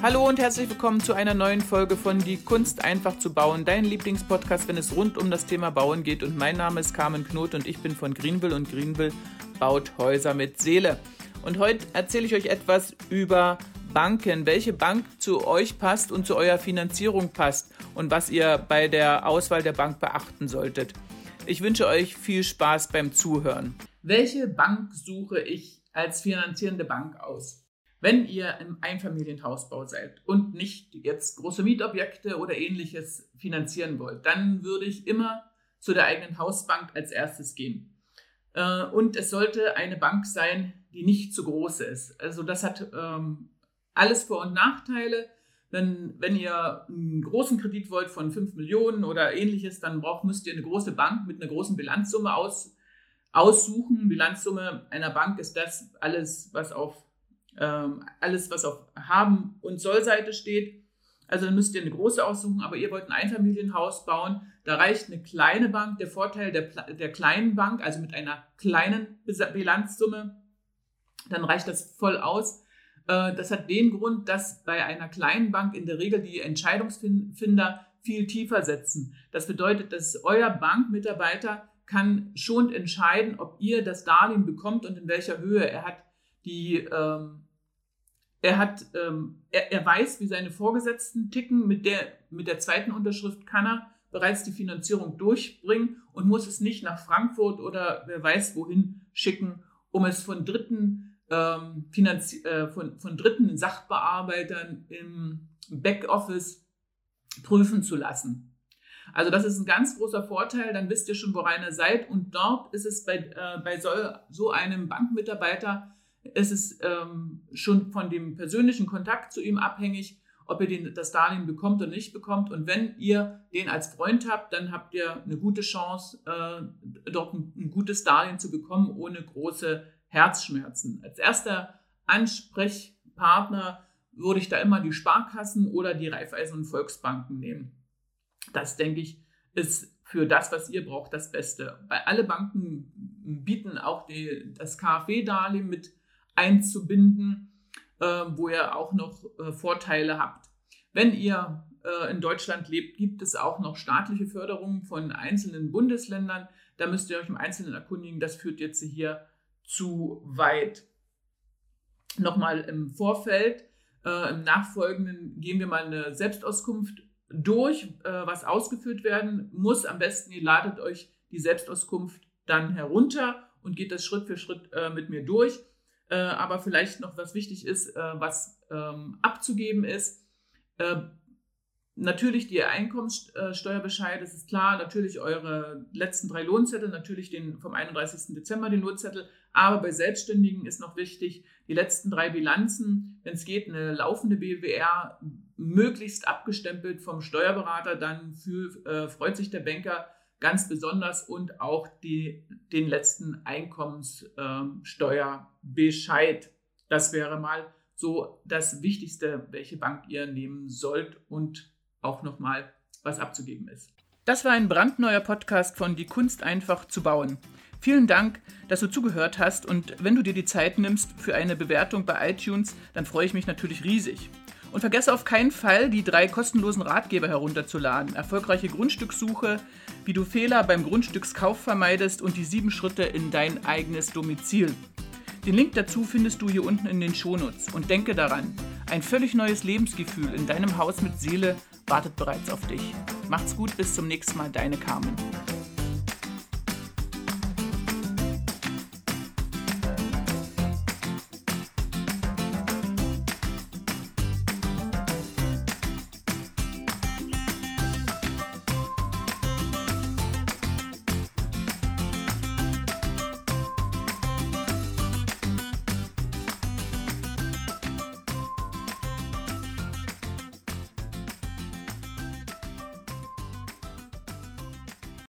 Hallo und herzlich willkommen zu einer neuen Folge von Die Kunst einfach zu bauen, dein Lieblingspodcast, wenn es rund um das Thema Bauen geht. Und mein Name ist Carmen Knot und ich bin von Greenville und Greenville baut Häuser mit Seele. Und heute erzähle ich euch etwas über Banken, welche Bank zu euch passt und zu eurer Finanzierung passt und was ihr bei der Auswahl der Bank beachten solltet. Ich wünsche euch viel Spaß beim Zuhören. Welche Bank suche ich als finanzierende Bank aus? Wenn ihr im Einfamilienhausbau seid und nicht jetzt große Mietobjekte oder ähnliches finanzieren wollt, dann würde ich immer zu der eigenen Hausbank als erstes gehen. Äh, und es sollte eine Bank sein, die nicht zu groß ist. Also das hat ähm, alles Vor- und Nachteile. Denn wenn ihr einen großen Kredit wollt von 5 Millionen oder ähnliches, dann braucht, müsst ihr eine große Bank mit einer großen Bilanzsumme aus, aussuchen. Bilanzsumme einer Bank ist das alles, was auf ähm, alles, was auf Haben- und Sollseite steht. Also dann müsst ihr eine große aussuchen, aber ihr wollt ein Einfamilienhaus bauen. Da reicht eine kleine Bank. Der Vorteil der, der kleinen Bank, also mit einer kleinen Bilanzsumme, dann reicht das voll aus. Äh, das hat den Grund, dass bei einer kleinen Bank in der Regel die Entscheidungsfinder viel tiefer setzen. Das bedeutet, dass euer Bankmitarbeiter kann schon entscheiden, ob ihr das Darlehen bekommt und in welcher Höhe. Er hat die ähm, er hat, ähm, er, er weiß, wie seine Vorgesetzten ticken. Mit der, mit der zweiten Unterschrift kann er bereits die Finanzierung durchbringen und muss es nicht nach Frankfurt oder wer weiß wohin schicken, um es von dritten, ähm, Finanzi äh, von, von dritten Sachbearbeitern im Backoffice prüfen zu lassen. Also das ist ein ganz großer Vorteil, dann wisst ihr schon, woran ihr seid. Und dort ist es bei, äh, bei so, so einem Bankmitarbeiter es ist ähm, schon von dem persönlichen Kontakt zu ihm abhängig, ob ihr den, das Darlehen bekommt oder nicht bekommt. Und wenn ihr den als Freund habt, dann habt ihr eine gute Chance, äh, dort ein, ein, gutes Darlehen zu bekommen, ohne große Herzschmerzen. Als erster Ansprechpartner würde ich da immer die Sparkassen oder die Raiffeisen- und Volksbanken nehmen. Das, denke ich, ist für das, was ihr braucht, das Beste. Weil alle Banken bieten auch die, das KfW-Darlehen mit einzubinden, äh, wo ihr auch noch äh, Vorteile habt. Wenn ihr äh, in Deutschland lebt, gibt es auch noch staatliche Förderungen von einzelnen Bundesländern. Da müsst ihr euch im Einzelnen erkundigen. Das führt jetzt hier zu weit. Nochmal im Vorfeld, äh, im Nachfolgenden gehen wir mal eine Selbstauskunft durch, äh, was ausgeführt werden muss. Am besten, ihr ladet euch die Selbstauskunft dann herunter und geht das Schritt für Schritt äh, mit mir durch. Äh, aber vielleicht noch was wichtig ist, äh, was ähm, abzugeben ist. Äh, natürlich die Einkommenssteuerbescheid, das ist klar, natürlich eure letzten drei Lohnzettel, natürlich den vom 31. Dezember den Lohnzettel, aber bei Selbstständigen ist noch wichtig, die letzten drei Bilanzen, wenn es geht, eine laufende BWR, möglichst abgestempelt vom Steuerberater, dann für, äh, freut sich der Banker, ganz besonders und auch die, den letzten Einkommenssteuerbescheid. Das wäre mal so das Wichtigste, welche Bank ihr nehmen sollt und auch nochmal was abzugeben ist. Das war ein brandneuer Podcast von Die Kunst einfach zu bauen. Vielen Dank, dass du zugehört hast und wenn du dir die Zeit nimmst für eine Bewertung bei iTunes, dann freue ich mich natürlich riesig. Und vergesse auf keinen Fall, die drei kostenlosen Ratgeber herunterzuladen. Erfolgreiche Grundstückssuche, wie du Fehler beim Grundstückskauf vermeidest und die sieben Schritte in dein eigenes Domizil. Den Link dazu findest du hier unten in den Shownotes. Und denke daran, ein völlig neues Lebensgefühl in deinem Haus mit Seele wartet bereits auf dich. Macht's gut, bis zum nächsten Mal, deine Carmen.